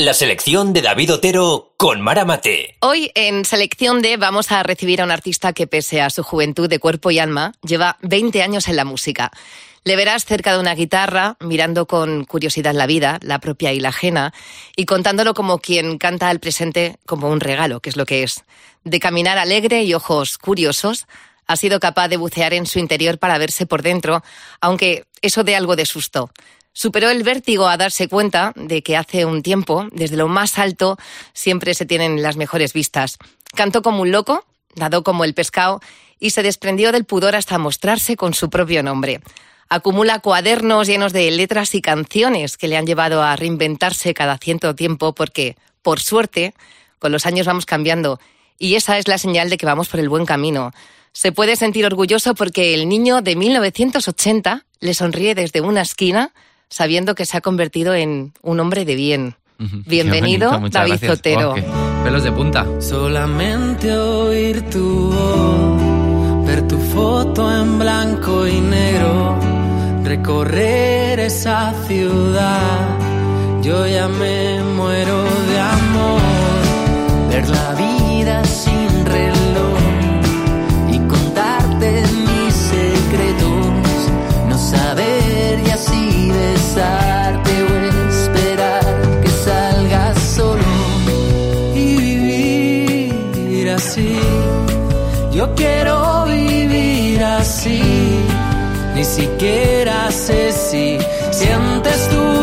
La selección de David Otero con Mara Mate. Hoy en Selección D vamos a recibir a un artista que pese a su juventud de cuerpo y alma lleva 20 años en la música. Le verás cerca de una guitarra, mirando con curiosidad la vida, la propia y la ajena, y contándolo como quien canta al presente como un regalo, que es lo que es. De caminar alegre y ojos curiosos, ha sido capaz de bucear en su interior para verse por dentro, aunque eso dé algo de susto. Superó el vértigo a darse cuenta de que hace un tiempo, desde lo más alto, siempre se tienen las mejores vistas. Cantó como un loco, nadó como el pescado y se desprendió del pudor hasta mostrarse con su propio nombre. Acumula cuadernos llenos de letras y canciones que le han llevado a reinventarse cada cierto tiempo porque, por suerte, con los años vamos cambiando y esa es la señal de que vamos por el buen camino. Se puede sentir orgulloso porque el niño de 1980 le sonríe desde una esquina sabiendo que se ha convertido en un hombre de bien. Bienvenido, David Zotero. Pelos de punta. Solamente oír tu voz, ver tu foto en blanco y negro, recorrer esa ciudad. Yo ya me muero de amor, ver la vida sin besarte o esperar que salgas solo y vivir así. Yo quiero vivir así, ni siquiera sé si sientes tú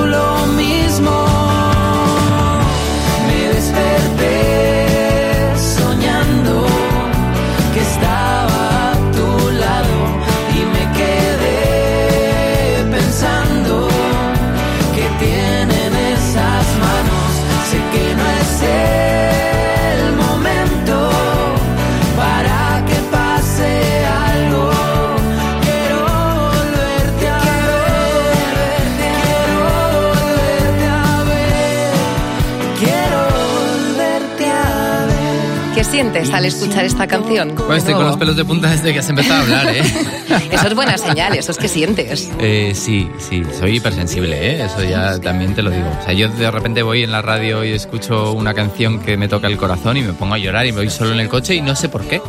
escuchar esta canción? Estoy con los pelos de punta desde que has empezado a hablar, ¿eh? Eso es buena señal, eso es que sientes. Eh, sí, sí, soy hipersensible, ¿eh? eso ya también te lo digo. O sea, yo de repente voy en la radio y escucho una canción que me toca el corazón y me pongo a llorar y me voy solo en el coche y no sé por qué.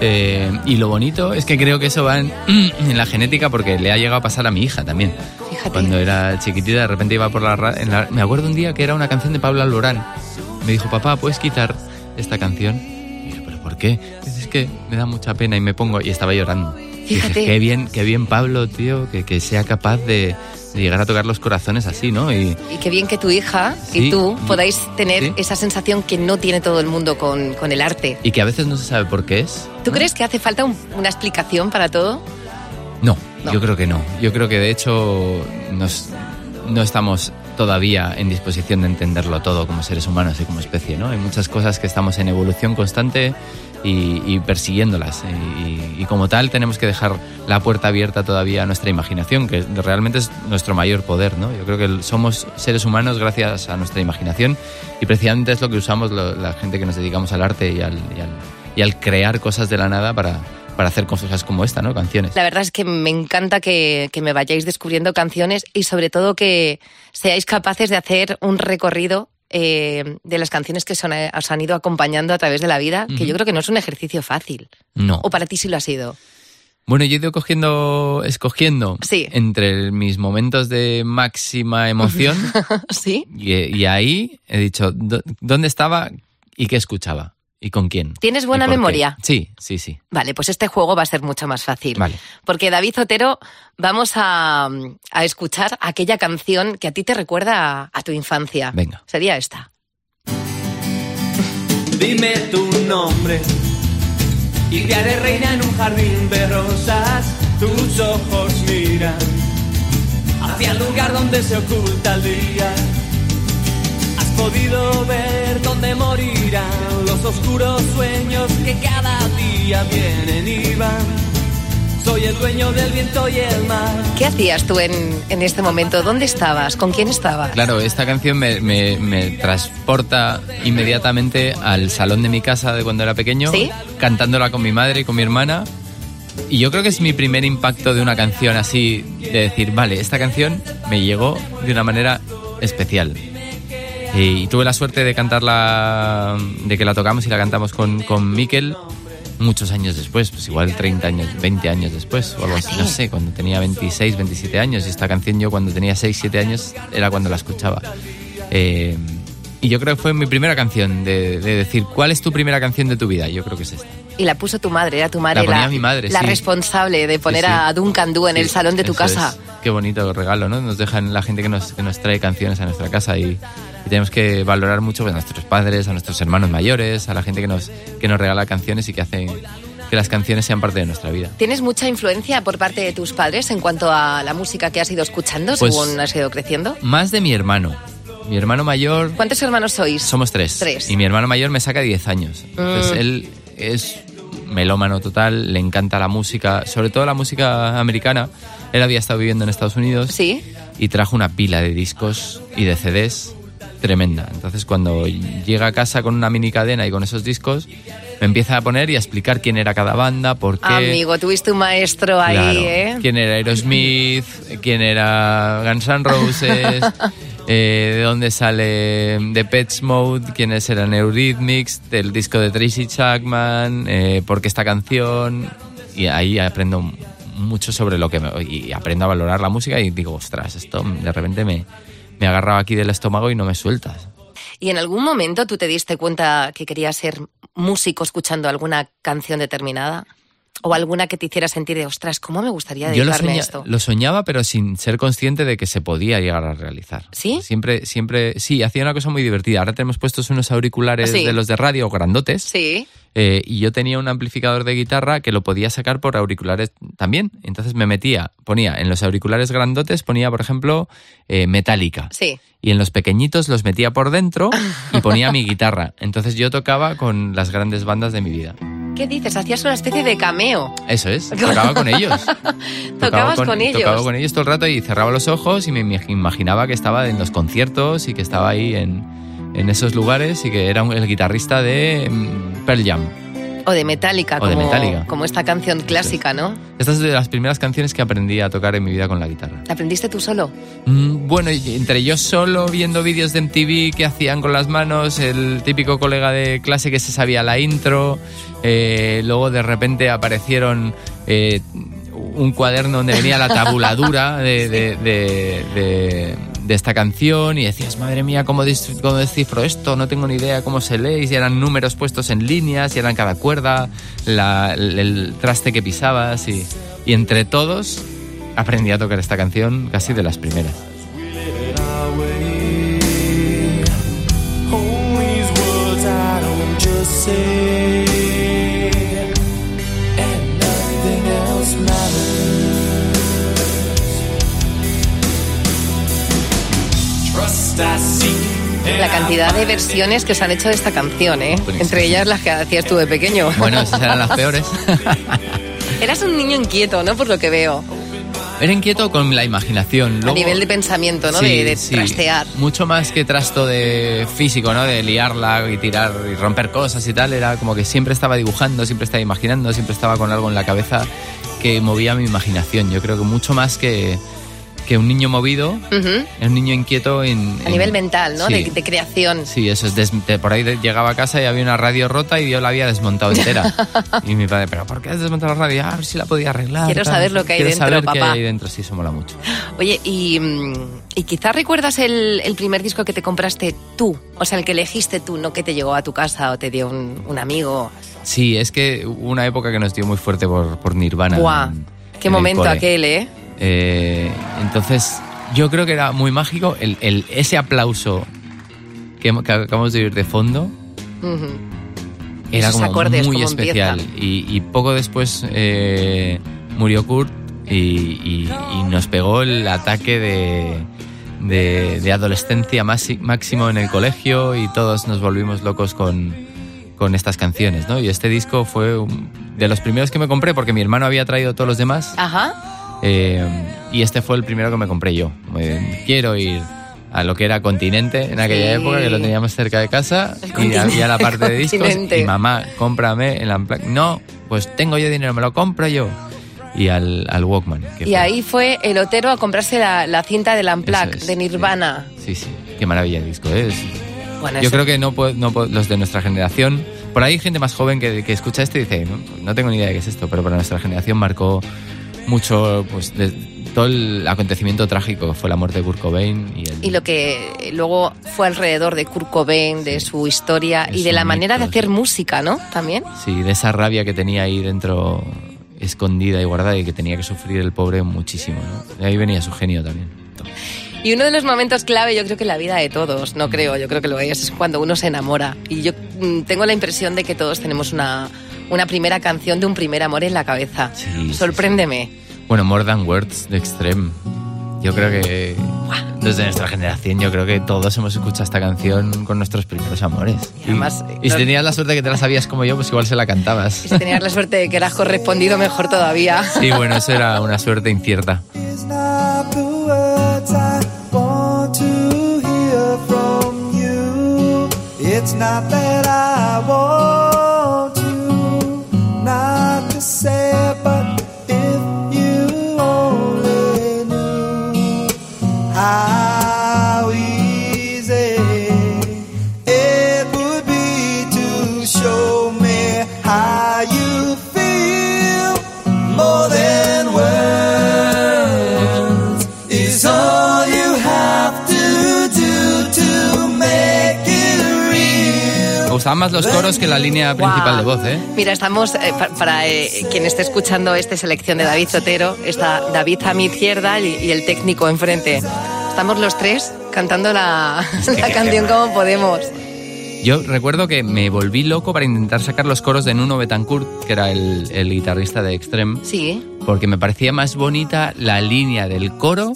Eh, y lo bonito es que creo que eso va en, en la genética porque le ha llegado a pasar a mi hija también. Fíjate. Cuando era chiquitita, de repente iba por la, en la- Me acuerdo un día que era una canción de Pablo Alborán. Me dijo, papá, ¿puedes quitar esta canción? Y yo, ¿pero por qué? Es que me da mucha pena y me pongo... Y estaba llorando. Y dije, Fíjate. qué bien, qué bien Pablo, tío, que, que sea capaz de, de llegar a tocar los corazones así, ¿no? Y Y qué bien que tu hija y Sí. tú podáis tener Sí. esa sensación que no tiene todo el mundo con, con el arte. y que a veces no se sabe por qué es. ¿Tú crees que hace falta un- una explicación para todo? No, No. yo creo que no. Yo creo que de hecho nos- no estamos todavía en disposición de entenderlo todo como seres humanos y como especie, ¿no? Hay muchas cosas que estamos en evolución constante y, persiguiéndolas. Y, como tal tenemos que dejar la puerta abierta todavía a nuestra imaginación, que realmente es nuestro mayor poder, ¿no? Yo creo que somos seres humanos gracias a nuestra imaginación y precisamente es lo que usamos la gente que nos dedicamos al arte y al, y al crear cosas de la nada para, para hacer cosas como esta, ¿no? Canciones. La verdad es que me encanta que, que me vayáis descubriendo canciones y sobre todo que seáis capaces de hacer un recorrido eh, de las canciones que son- os han ido acompañando a través de la vida, que yo creo que no es un ejercicio fácil. No. O para ti sí lo ha sido. Bueno, yo he ido cogiendo, escogiendo Sí. entre mis momentos de máxima emoción ¿Sí? y, y ahí he dicho "¿Dó- dónde estaba y qué escuchaba y con quién. ¿Tienes buena por qué". memoria? Sí, sí, sí. Vale, pues este juego va a ser mucho más fácil. Vale. Porque David Otero, vamos a, a escuchar aquella canción que a ti te recuerda a, a tu infancia. Venga. Sería esta. Dime tu nombre y te haré reina en un jardín de rosas. Tus ojos miran hacia el lugar donde se oculta el día. Podido ver dónde morirán los oscuros sueños que cada día vienen y van. Soy el dueño del viento y el mar. ¿Qué hacías tú en, en este momento? ¿Dónde estabas? ¿Con quién estabas? Claro, esta canción me, me- me transporta inmediatamente al salón de mi casa de cuando era pequeño, ¿Sí? cantándola con mi madre y con mi hermana. Y yo creo que es mi primer impacto de una canción así, de decir, vale, esta canción me llegó de una manera especial. Eh, y tuve la suerte de cantarla, de que la tocamos y la cantamos con, con Miquel muchos años después, pues igual 30 años, 20 años después o algo así, no sé, cuando tenía 26, 27 años. Y esta canción yo cuando tenía 6, 7 años era cuando la escuchaba. Eh, y yo creo que fue mi primera canción de, de decir, ¿cuál es tu primera canción de tu vida? Yo creo que es esta. Y la puso tu madre, era tu madre La ponía mi madre, la sí. responsable de poner Sí, sí. a Duncan Du en el salón de tu casa. es. Qué bonito regalo, ¿no? Nos dejan la gente que nos, que nos trae canciones a nuestra casa y, y tenemos que valorar mucho pues, a nuestros padres, a nuestros hermanos mayores, a la gente que nos, que nos regala canciones y que hacen que las canciones sean parte de nuestra vida. ¿Tienes mucha influencia por parte de tus padres en cuanto a la música que has ido escuchando Pues- según has ido creciendo? Más de mi hermano. Mi hermano mayor ¿Cuántos hermanos sois? Somos tres. Tres. Y mi hermano mayor me saca 10 años. Entonces Mm. él es melómano total, le encanta la música, sobre todo la música americana. Él había estado viviendo en Estados Unidos Sí. y trajo una pila de discos y de CDs tremenda. Entonces cuando llega a casa con una mini cadena y con esos discos, me empieza a poner y a explicar quién era cada banda, por qué... Amigo, tuviste un maestro ahí, Claro. ¿eh? ¿Quién era Aerosmith? ¿Quién era Guns N' Roses? eh, ¿De dónde sale The Pets Mode? ¿Quiénes eran Eurythmics? Del disco de Tracy Chapman. Eh, ¿Por qué esta canción? Y ahí aprendo mucho sobre lo que... me- y aprendo a valorar la música y digo, ostras, esto de repente me, me agarraba aquí del estómago y no me sueltas. ¿Y en algún momento tú te diste cuenta que querías ser músico escuchando alguna canción determinada? ¿O alguna que te hiciera sentir de, ostras, ¿cómo me gustaría Yo lo, dedicarme soña- a esto? lo soñaba, pero sin ser consciente de que se podía llegar a realizar. ¿Sí? Siempre, siempre, sí, hacía una cosa muy divertida. Ahora tenemos puestos unos auriculares Sí. de los de radio grandotes. Sí. eh, y yo tenía un amplificador de guitarra que lo podía sacar por auriculares también. Entonces me metía, ponía en los auriculares grandotes, ponía, por ejemplo, eh, Metallica. Sí. Y en los pequeñitos los metía por dentro y ponía mi guitarra. Entonces yo tocaba con las grandes bandas de mi vida. ¿Qué dices? Hacías una especie de cameo. Eso es, tocaba con ellos. Tocaba Tocabas con, ellos. Tocaba con ellos todo el rato y cerraba los ojos y me imag- imaginaba que estaba en los conciertos y que estaba ahí en, en esos lugares y que era el guitarrista de mm, Pearl Jam. O de Metallica, O como, de Metallica. como esta canción clásica, ¿no? Esta es de las primeras canciones que aprendí a tocar en mi vida con la guitarra. ¿La aprendiste tú solo? Mm, Bueno, entre yo solo viendo vídeos de MTV que hacían con las manos, el típico colega de clase que se sabía la intro, eh, luego de repente aparecieron eh, un cuaderno donde venía la tabuladura de, de- de- de- de esta canción y decías, madre mía, ¿cómo, cómo descifro esto? No tengo ni idea cómo se lee, y eran números puestos en líneas, y eran cada cuerda, el, traste que pisabas y entre todos aprendí a tocar esta canción casi de las primeras. Cantidad de versiones que se han hecho de esta canción, ¿eh? Buenísimo. Entre ellas las que hacías tú de pequeño. Bueno, esas eran las peores. Eras un niño inquieto, ¿no? Por lo que veo. Era inquieto con la imaginación. a Luego- nivel de pensamiento, ¿no? Sí, de de sí. trastear. Mucho más que trasto de físico, ¿no? De liarla y tirar y romper cosas y tal. Era como que siempre estaba dibujando, siempre estaba imaginando, siempre estaba con algo en la cabeza que movía mi imaginación. Yo creo que mucho más que, que un niño movido, Ujú. un niño inquieto en... A en- nivel mental, ¿no? Sí. De, de creación. Sí, eso es. des- de- por ahí de- llegaba a casa y había una radio rota y yo la había desmontado entera. y mi padre, ¿pero por qué has desmontado la radio? "Ah, A ver si la podía arreglar. Quiero tal". saber lo que hay Quiero dentro, saber qué papá. hay dentro, sí, eso mola mucho. Oye, y, mm, y quizás recuerdas el, el primer disco que te compraste tú, o sea, el que elegiste tú, no que te llegó a tu casa o te dio un, un amigo. Sí, es que una época que nos dio muy fuerte por, por Nirvana. En- Qué en momento aquel, ¿eh? Eh, entonces, yo creo que era muy mágico el, el- ese aplauso que, que acabamos de oír de fondo. Era Esos como acordes, muy especial. Y, y poco después eh, murió Kurt y, y- y nos pegó el ataque de, de- de adolescencia máxi- máximo en el colegio y todos nos volvimos locos con, con estas canciones. ¿no? Y este disco fue de los primeros que me compré porque mi hermano había traído todos los demás. Ajá. Eh, y este fue el primero que me compré yo. Eh, quiero ir a lo que era Continente en aquella Sí. época, que lo teníamos cerca de casa, El y había la parte de discos, y mamá, cómprame el Unplugged. No, pues tengo yo dinero, me lo compro yo. Y al, al Walkman. que Y fue- ahí fue el Otero a comprarse la, la cinta del Eso es, de Nirvana. Sí, sí, qué maravilla de disco es. Bueno, Yo eso- creo que no, no los de nuestra generación, por ahí hay gente más joven que, que escucha esto y dice, no, no tengo ni idea de qué es esto, pero para nuestra generación marcó mucho pues de- todo el acontecimiento trágico que fue la muerte de Kurt Cobain y el, y lo que luego fue alrededor de Kurt Cobain, de su historia Es y de la manera de hacer sí. música, ¿no? También. sí, de esa rabia que tenía ahí dentro escondida y guardada y que tenía que sufrir el pobre muchísimo. ¿no? De ahí venía su genio también. Y uno de los momentos clave, yo creo que en la vida de todos, no creo, yo creo que lo es, es cuando uno se enamora. Y yo mm, tengo la impresión de que todos tenemos una, una primera canción de un primer amor en la cabeza. Sí, sí, Sorpréndeme. Bueno, More Than Words de Extreme. Yo creo que desde nuestra generación, yo creo que todos hemos escuchado esta canción con nuestros primeros amores. Y además, y si no- tenías la suerte de que te la sabías como yo, pues igual se la cantabas. Y si tenías la suerte de que eras correspondido, mejor todavía. Sí, bueno, eso era una suerte incierta. It's not the words I want to hear from you. It's not that I want gustaban más los coros que la línea principal de voz, ¿eh? Mira, estamos, eh, pa- para eh, quien esté escuchando esta selección de David Sotero, está David a mi izquierda y, y el técnico enfrente. Estamos los tres cantando la, la canción tema. como podemos. Yo recuerdo que me volví loco para intentar sacar los coros de Nuno Betancourt, que era el, el guitarrista de Extreme, Sí. porque me parecía más bonita la línea del coro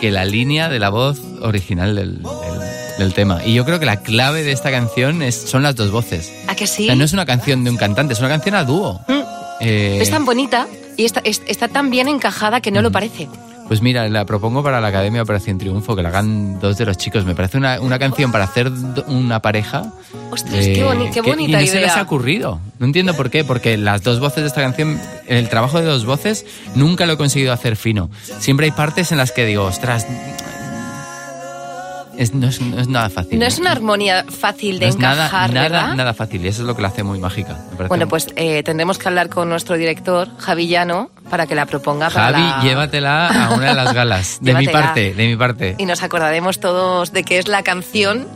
que la línea de la voz original del, del- del tema. Y yo creo que la clave de esta canción es, son las dos voces. ¿A que O sí? sea, no es una canción de un cantante, es una canción a dúo. Mm. Eh, Es tan bonita y está, es- está tan bien encajada que no lo parece. Pues mira, la propongo para la Academia Operación Triunfo, que la hagan dos de los chicos. Me parece una, una canción para hacer una pareja. Ostras, eh, qué, boni- qué que- bonita y no se les ha idea. ocurrido. No entiendo por qué, porque las dos voces de esta canción, el trabajo de dos voces, nunca lo he conseguido hacer fino. Siempre hay partes en las que digo, ostras, es- no, es, no es nada fácil. No es una armonía fácil de No encajar, nada, nada, nada fácil. Y eso es lo que la hace muy mágica. Bueno, pues eh, tendremos que hablar con nuestro director, Javi Llano, para que la proponga para Javi, la- llévatela a una de las galas. De mi parte, de mi parte. Y nos acordaremos todos de que es la canción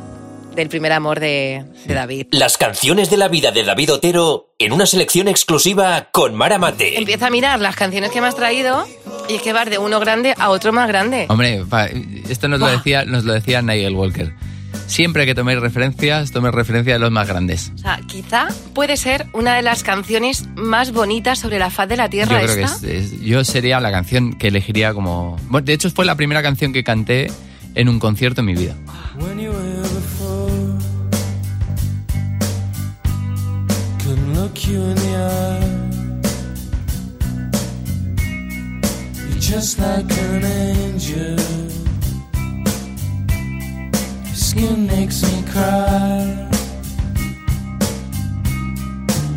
del primer amor de, de David. Las canciones de la vida de David Otero en una selección exclusiva con Mara Mate. Empieza a mirar las canciones que me has traído y es que vas de uno grande a otro más grande. Hombre, esto nos lo, decía, nos lo decía Nigel Walker. Siempre que toméis referencias, toméis referencia de los más grandes. O sea, quizá puede ser una de las canciones más bonitas sobre la faz de la Yo tierra creo que esta. es- es- yo sería la canción que elegiría como... Bueno, de hecho, fue la primera canción que canté en un concierto en mi vida. Eye. You're just like an angel. Your skin makes me cry.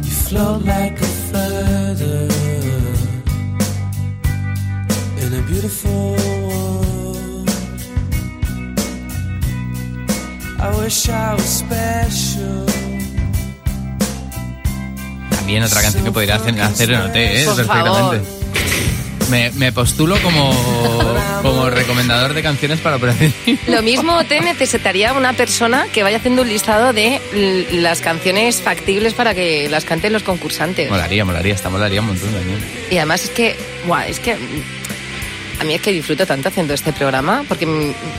You float like a feather in a beautiful world. I wish I was special. También otra canción que podría hacer, hacer en OT, ¿eh? Por Perfectamente. Me, me postulo como, como recomendador de canciones para Operación Lo mismo te necesitaría una persona que vaya haciendo un listado de las canciones factibles para que las canten los concursantes. Molaría, molaría, esta molaría un montón también. Y además es que, buah, es que a mí es que disfruto tanto haciendo este programa porque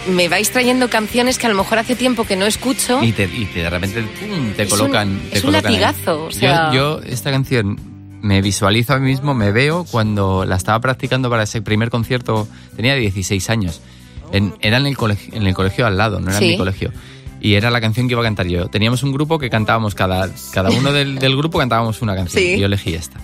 me vais trayendo canciones que a lo mejor hace tiempo que no escucho. Y, te, y te- de repente pum, te Es colocan. un- te es un colocan ahí. latigazo, o sea- yo, yo esta canción me visualizo a mí mismo, me veo cuando la estaba practicando para ese primer concierto, tenía 16 años. En- era en el, colegio, en el colegio al lado, no era Sí. en mi colegio. Y era la canción que iba a cantar yo. Teníamos un grupo que cantábamos, cada, cada uno del, del grupo cantábamos una canción. Sí. Y yo elegí esta.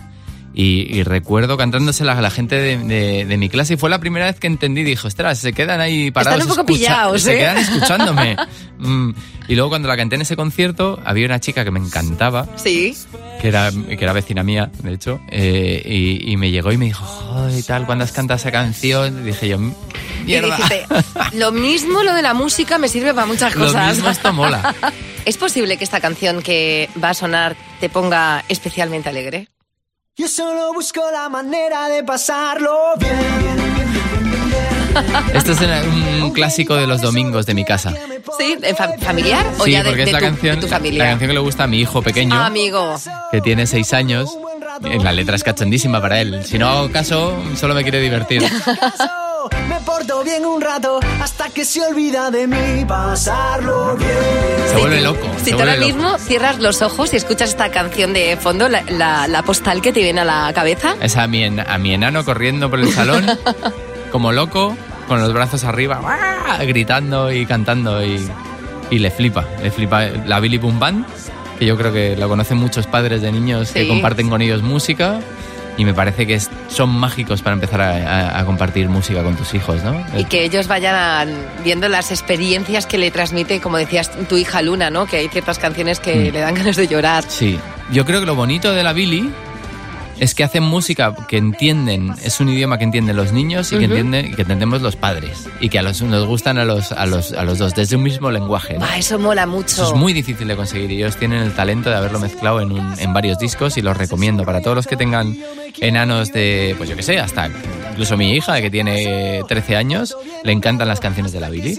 Y, y recuerdo cantándosela a la gente de, de- de mi clase y fue la primera vez que entendí, dijo, ostras, se quedan ahí parados. un poco pillaos, Se ¿eh? quedan escuchándome. Mm. Y luego cuando la canté en ese concierto, había una chica que me encantaba, Sí. que era, que era vecina mía, de hecho, eh, y, y me llegó y me dijo, joder, tal, ¿cuándo has cantado esa canción? Y dije yo, Y mierda. dijiste, lo mismo lo de la música me sirve para muchas Lo cosas. mismo esto mola. ¿Es posible que esta canción que va a sonar te ponga especialmente alegre? Yo solo busco la manera de pasarlo bien. Esto es un, un clásico de los domingos de mi casa. ¿Sí? ¿En fa- ¿Familiar o Sí, ya de, porque de es la tu, canción, de tu la canción que le gusta a mi hijo pequeño, Ah, amigo. que tiene seis años. En la letra es cachondísima para él. Si no hago caso, solo me quiere divertir. Me porto bien un rato hasta que se olvida de mí pasarlo bien. Se vuelve loco. Si tú ahora mismo cierras los ojos y escuchas esta canción de fondo, la, la- la postal que te viene a la cabeza, Es a mi, en- a mi enano corriendo por el salón, como loco, con los brazos arriba, gritando y cantando y, y le flipa. Le flipa la Billy Boom Band, que yo creo que lo conocen muchos padres de niños que comparten con ellos música. Y me parece que es- son mágicos para empezar a, a- a compartir música con tus hijos, ¿no? y que ellos vayan viendo las experiencias que le transmite, como decías, tu hija Luna, ¿no? Que hay ciertas canciones que Mm. le dan ganas de llorar. Sí, yo creo que lo bonito de la Billy es que hacen música que entienden, es un idioma que entienden los niños y que, entienden, que entendemos los padres y que a los, nos gustan a los, a, los, a los dos, desde un mismo lenguaje. ¿no? Ah, eso mola mucho. Eso es muy difícil de conseguir y ellos tienen el talento de haberlo mezclado en, un- en varios discos y los recomiendo para todos los que tengan enanos de, pues yo que sé, hasta incluso mi hija que tiene 13 años, le encantan las canciones de la Billy.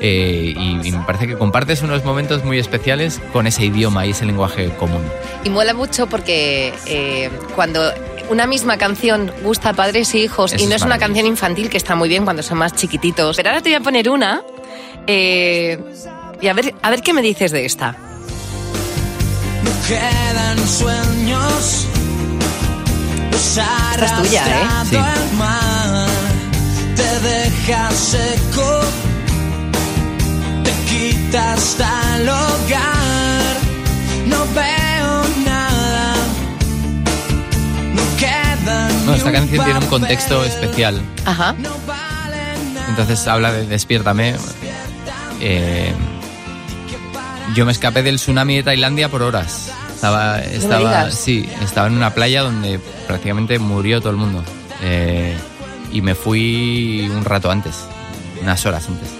Eh, y, y me parece que compartes unos momentos muy especiales con ese idioma y ese lenguaje común. Y mola mucho porque eh, cuando una misma canción gusta a padres y hijos Eso y no es es una canción infantil que está muy bien cuando son más chiquititos. Pero ahora te voy a poner una eh, y a ver, a ver qué me dices de esta. No quedan sueños. Esta es tuya, ¿eh? Sí. Te deja seco, quita hasta el hogar. No veo nada. No esta canción tiene un contexto especial. Ajá. Entonces habla de Despiértame. Eh, yo me escapé del tsunami de Tailandia por horas. Estaba, estaba, sí, estaba en una playa donde prácticamente murió todo el mundo. Eh, y me fui un rato antes, unas horas antes.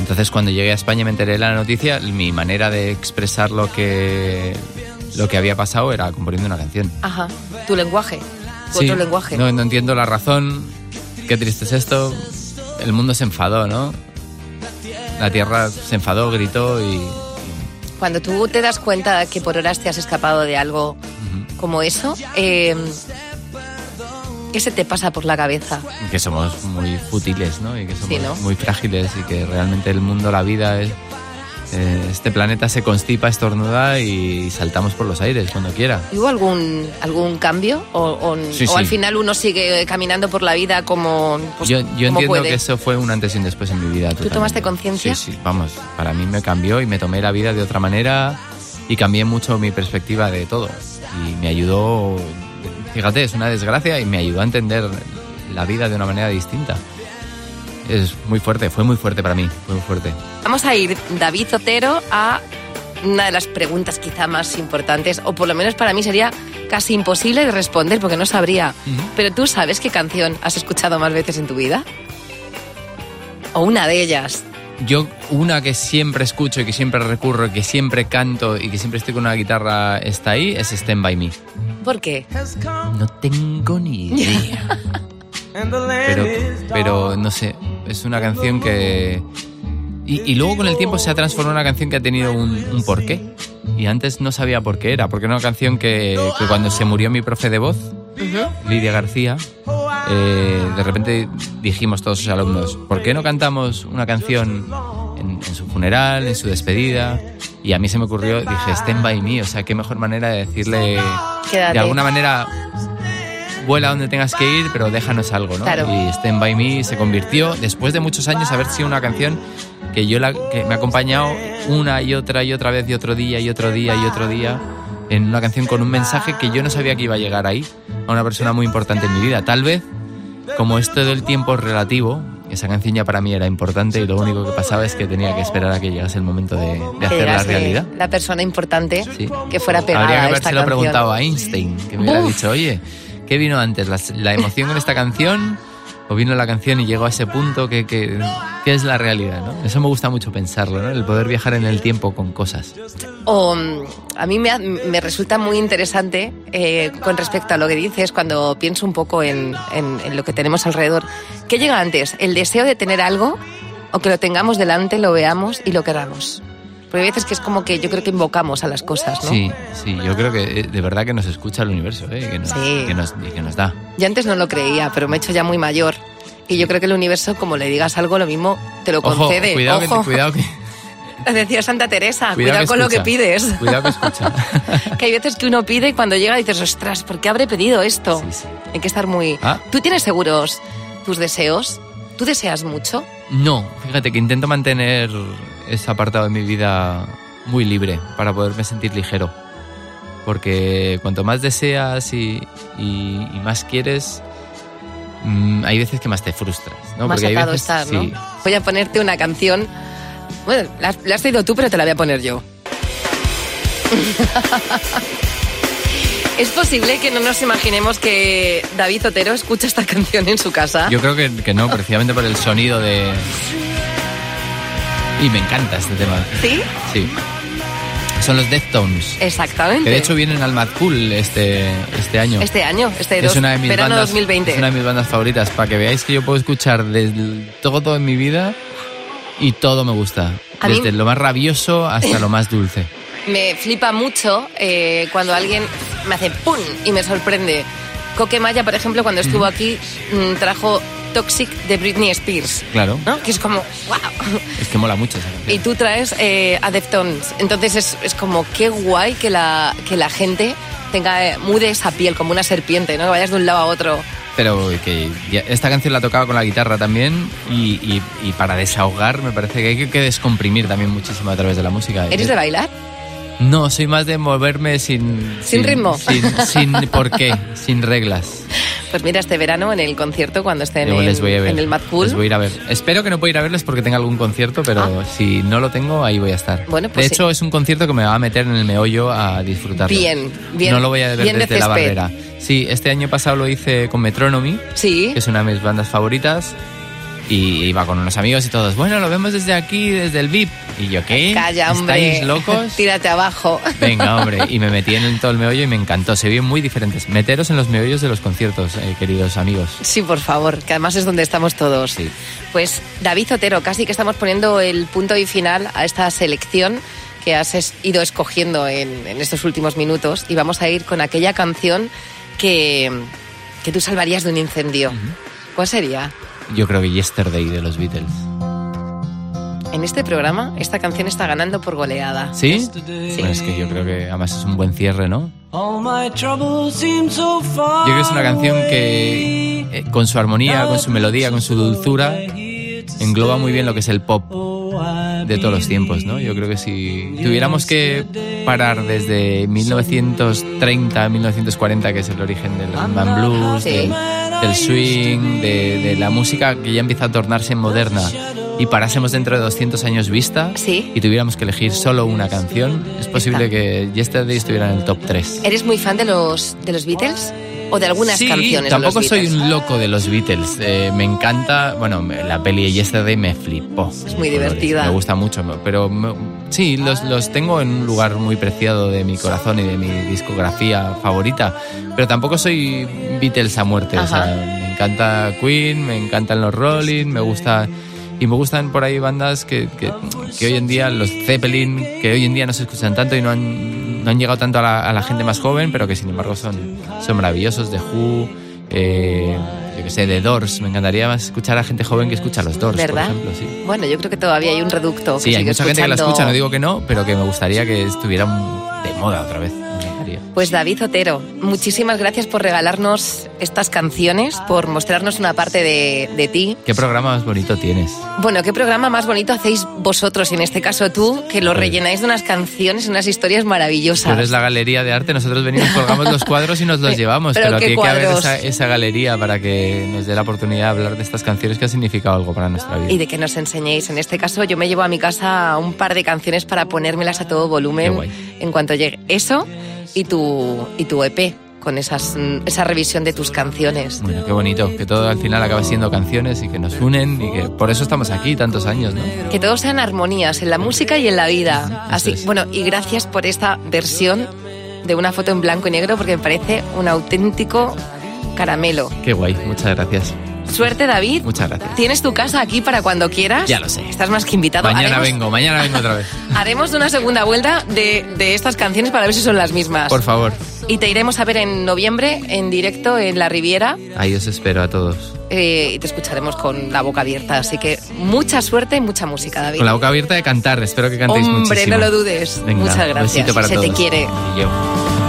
Entonces cuando llegué a España y me enteré de la noticia, mi manera de expresar lo que, lo que había pasado era componiendo una canción. Ajá. Tu lenguaje. Tu Sí, otro lenguaje. No, no entiendo la razón. Qué triste es esto. El mundo se enfadó, ¿no? La tierra se enfadó, gritó y. Cuando tú te das cuenta que por horas te has escapado de algo como eso, eh, ¿qué se te pasa por la cabeza? y que somos muy fútiles, ¿no? Y que somos Sí, ¿no? muy frágiles y que realmente el mundo, la vida, es- eh, este planeta se constipa, estornuda y saltamos por los aires cuando quiera. ¿Hubo algún, algún cambio? ¿O, o- Sí, o al sí. final uno sigue caminando por la vida como, pues, yo yo como entiendo puede? que eso fue un antes y un después en mi vida. totalmente. tomaste conciencia? Sí, sí, vamos, para mí me cambió y me tomé la vida de otra manera y cambié mucho mi perspectiva de todo. Y me ayudó, fíjate, es una desgracia y me ayudó a entender la vida de una manera distinta. Es muy fuerte, fue muy fuerte para mí, fue muy fuerte. Vamos a ir, David Otero, a una de las preguntas quizá más importantes, o por lo menos para mí sería casi imposible de responder porque no sabría. Pero tú sabes qué canción has escuchado más veces en tu vida? O una de ellas. Yo, una que siempre escucho y que siempre recurro y que siempre canto y que siempre estoy con una guitarra está ahí, es Stand By Me. ¿Por qué? No tengo ni idea. pero, pero no sé, es una canción que... Y, y luego con el tiempo se ha transformado en una canción que ha tenido un, un porqué. Y antes no sabía por qué era, porque era una canción que, que cuando se murió mi profe de voz, Lidia García, eh, de repente dijimos todos sus alumnos, ¿por qué no cantamos una canción en, en su funeral, en su despedida? Y a mí se me ocurrió, dije, Stand By Me, o sea, qué mejor manera de decirle, Quédate. de alguna manera, vuela donde tengas que ir, pero déjanos algo, ¿no? Claro. Y Stand By Me se convirtió, después de muchos años, haber sido una canción que yo la, que me ha acompañado una y otra y otra vez y otro día y otro día y otro día en una canción con un mensaje que yo no sabía que iba a llegar ahí a una persona muy importante en mi vida. Tal vez, como esto del tiempo es relativo esa canción ya para mí era importante y lo único que pasaba es que tenía que esperar a que llegase el momento de, de Que hacer la llegase realidad. La persona importante Sí. que fuera pegada Habría que habérselo preguntado a Einstein, que me hubiera dicho, oye, ¿qué vino antes? ¿La, la emoción con esta canción? ¿O vino la canción y llegó a ese punto que, que, es la realidad? ¿no? Eso me gusta mucho pensarlo, ¿no? el poder viajar en el tiempo con cosas. O, mm, a mí me, me resulta muy interesante eh, con respecto a lo que dices cuando pienso un poco en, en- en lo que tenemos alrededor. ¿Qué llega antes? ¿El deseo de tener algo o que lo tengamos delante, lo veamos y lo queramos? Porque hay veces que es como que yo creo que invocamos a las cosas, ¿no? Sí, sí, yo creo que eh, de verdad que nos escucha el universo, ¿eh? que, nos, Sí. que, nos, y que nos da. Yo antes no lo creía, pero me he hecho ya muy mayor. Y yo creo que el universo, como le digas algo, lo mismo te lo Ojo, concede. cuidado, Ojo. Que, cuidado que, Decía Santa Teresa, cuidado cuidado, con lo que pides. Cuidado que escucha. que hay veces que uno pide y cuando llega dices, ostras, ¿por qué habré pedido esto? Sí, sí. Hay que estar muy... Ah. ¿Tú tienes seguros tus deseos? ¿Tú deseas mucho? No, fíjate que intento mantener ese apartado de mi vida muy libre para poderme sentir ligero. Porque cuanto más deseas y, y- y más quieres, mm, hay veces que más te frustras. ¿no? Más Porque hay atado veces- estar, ¿no? sí. Voy a ponerte una canción... Bueno, la, has- la has traído tú, pero te la voy a poner yo. ¿Es posible que no nos imaginemos que David Otero escucha esta canción en su casa? Yo creo que, que no, precisamente por el sonido de... Y me encanta este tema. ¿Sí? Sí. Son los Deftones. Exactamente. Que de hecho vienen al Mad Cool este, este año. Este año, este es dos- una de mis verano bandas, 2020. Es una de mis bandas favoritas. Para que veáis que yo puedo escuchar desde todo en mi vida y todo me gusta. Mí- Desde lo más rabioso hasta lo más dulce. Me flipa mucho eh, cuando alguien me hace ¡pum! y me sorprende. Coque Maya, por ejemplo, cuando estuvo aquí, mm, trajo Toxic de Britney Spears. Claro. ¿No? Que es como, ¡wow! Es que mola mucho esa Y canción. tú traes eh, a Deftones. Entonces es, es como, qué guay que la, que la gente tenga, eh, mude esa piel como una serpiente, ¿no? Que vayas de un lado a otro. Pero que esta canción la tocaba con la guitarra también y, y- y para desahogar me parece que hay que descomprimir también muchísimo a través de la música. ¿Eres de bailar? No, soy más de moverme sin... ¿Sin ritmo? Sin, sin por qué, sin reglas. Pues mira, este verano en el concierto, cuando esté en, les voy a ver. en el Mad Cool. Les voy a ir a ver. Espero que no pueda ir a verles porque tenga algún concierto, pero si no lo tengo, ahí voy a estar. Ah. Bueno, pues de hecho, es un concierto que me va a meter en el meollo a disfrutarlo. Bien, bien. No lo voy a ver bien de desde la barrera. Sí, este año pasado lo hice con Metronomy, Sí. que es una de mis bandas favoritas. Y iba con unos amigos y todos, bueno, lo vemos desde aquí, desde el VIP. Y yo, ¿qué? Calla, hombre. ¿Estáis locos? Tírate abajo. Venga, hombre, y me metí en el- todo el meollo y me encantó. Se vieron muy diferentes. Meteros en los meollos de los conciertos, eh, queridos amigos. Sí, por favor, que además es donde estamos todos. Sí. Pues David Otero, casi que estamos poniendo el punto y final a esta selección que has ido escogiendo en, en estos últimos minutos y vamos a ir con aquella canción que, que tú salvarías de un incendio. ¿Cuál sería? Yo creo que Yesterday de los Beatles. En este programa esta canción está ganando por goleada. ¿Sí? Bueno, es que yo creo que además es un buen cierre, ¿no? All my troubles seem so far. Yo creo que es una canción que eh, con su armonía, con su melodía, con su dulzura, engloba muy bien lo que es el pop de todos los tiempos, ¿no? Yo creo que si tuviéramos que parar desde 1930 1940, que es el origen del rhythm and blues, Sí. del, del swing, de, de la música que ya empieza a tornarse moderna, y parásemos dentro de 200 años vista Sí. y tuviéramos que elegir solo una canción, es posible que Yesterday estuviera en el top 3. ¿Eres muy fan de los, de los Beatles? ¿O de algunas sí, canciones? de tampoco los soy un loco de los Beatles. Eh, me encanta, bueno, la peli de Yesterday me flipó. Es muy divertida. Me gusta mucho, pero me- sí, los, los tengo en un lugar muy preciado de mi corazón y de mi discografía favorita. Pero tampoco soy Beatles a muerte. O sea, me encanta Queen, me encantan los Rolling, me gusta... Y me gustan por ahí bandas que, que, que hoy en día, los Zeppelin, que hoy en día no se escuchan tanto y no han, no han llegado tanto a la, a la gente más joven, pero que sin embargo son, son maravillosos. The Who, eh, yo que sé, The Doors. Me encantaría más escuchar a gente joven que escucha los Doors, ¿Verdad? por ejemplo. Sí, Bueno, yo creo que todavía hay un reducto. que sí hay sigue mucha gente que la escucha, no digo que no, pero que me gustaría que estuviera de moda otra vez. Pues David Otero, muchísimas gracias por regalarnos estas canciones, por mostrarnos una parte de, de ti. ¿Qué programa más bonito tienes? Bueno, ¿qué programa más bonito hacéis vosotros, y en este caso tú, que lo rellenáis de unas canciones, unas historias Tú maravillosas? eres la galería de arte, nosotros venimos, colgamos los cuadros y nos los llevamos, Pero pero, ¿qué aquí hay que haber esa, esa galería para que nos dé la oportunidad de hablar de estas canciones que han significado algo para nuestra vida. Y de que nos enseñéis. En este caso, yo me llevo a mi casa un par de canciones para ponérmelas a todo volumen en cuanto llegue. Eso y tu, y tu EP, con esas, esa revisión de tus canciones. Bueno, qué bonito, que todo al final acaba siendo canciones y que nos unen y que por eso estamos aquí tantos años, ¿no? Que todos sean armonías en la música y en la vida. Así, es. bueno, y gracias por esta versión de una foto en blanco y negro porque me parece un auténtico caramelo. Qué guay, muchas gracias. Suerte, David. Muchas gracias. Tienes tu casa aquí para cuando quieras. Ya lo sé. Estás más que invitado. Mañana Haremos- vengo, mañana vengo otra vez. Haremos una segunda vuelta de, de estas canciones para ver si son las mismas. Por favor, Y te iremos a ver en noviembre en directo en la Riviera ahí os espero a todos. eh, y te escucharemos con la boca abierta. Así que mucha suerte y mucha música, David. Con la boca abierta de cantar, espero que cantéis Hombre, muchísimo. no lo dudes. Venga, Muchas gracias. para Se todos. te quiere. Y yo.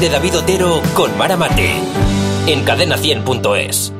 De David Otero con Mara Mate. En cadena100.es.